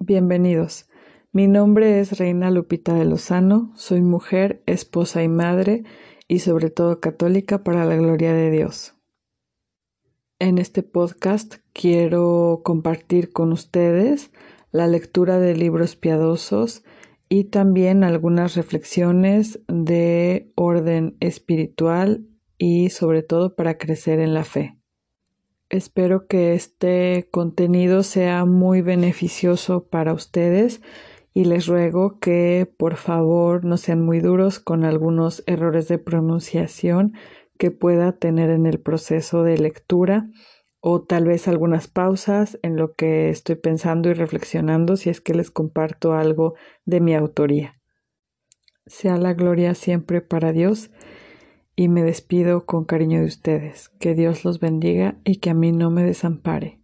Bienvenidos. Mi nombre es Reina Lupita de Lozano, soy mujer, esposa y madre y sobre todo católica para la gloria de Dios. En este podcast quiero compartir con ustedes la lectura de libros piadosos y también algunas reflexiones de orden espiritual y sobre todo para crecer en la fe. Espero que este contenido sea muy beneficioso para ustedes y les ruego que por favor no sean muy duros con algunos errores de pronunciación que pueda tener en el proceso de lectura o tal vez algunas pausas en lo que estoy pensando y reflexionando si es que les comparto algo de mi autoría. Sea la gloria siempre para Dios y me despido con cariño de ustedes. Que Dios los bendiga y que a mí no me desampare.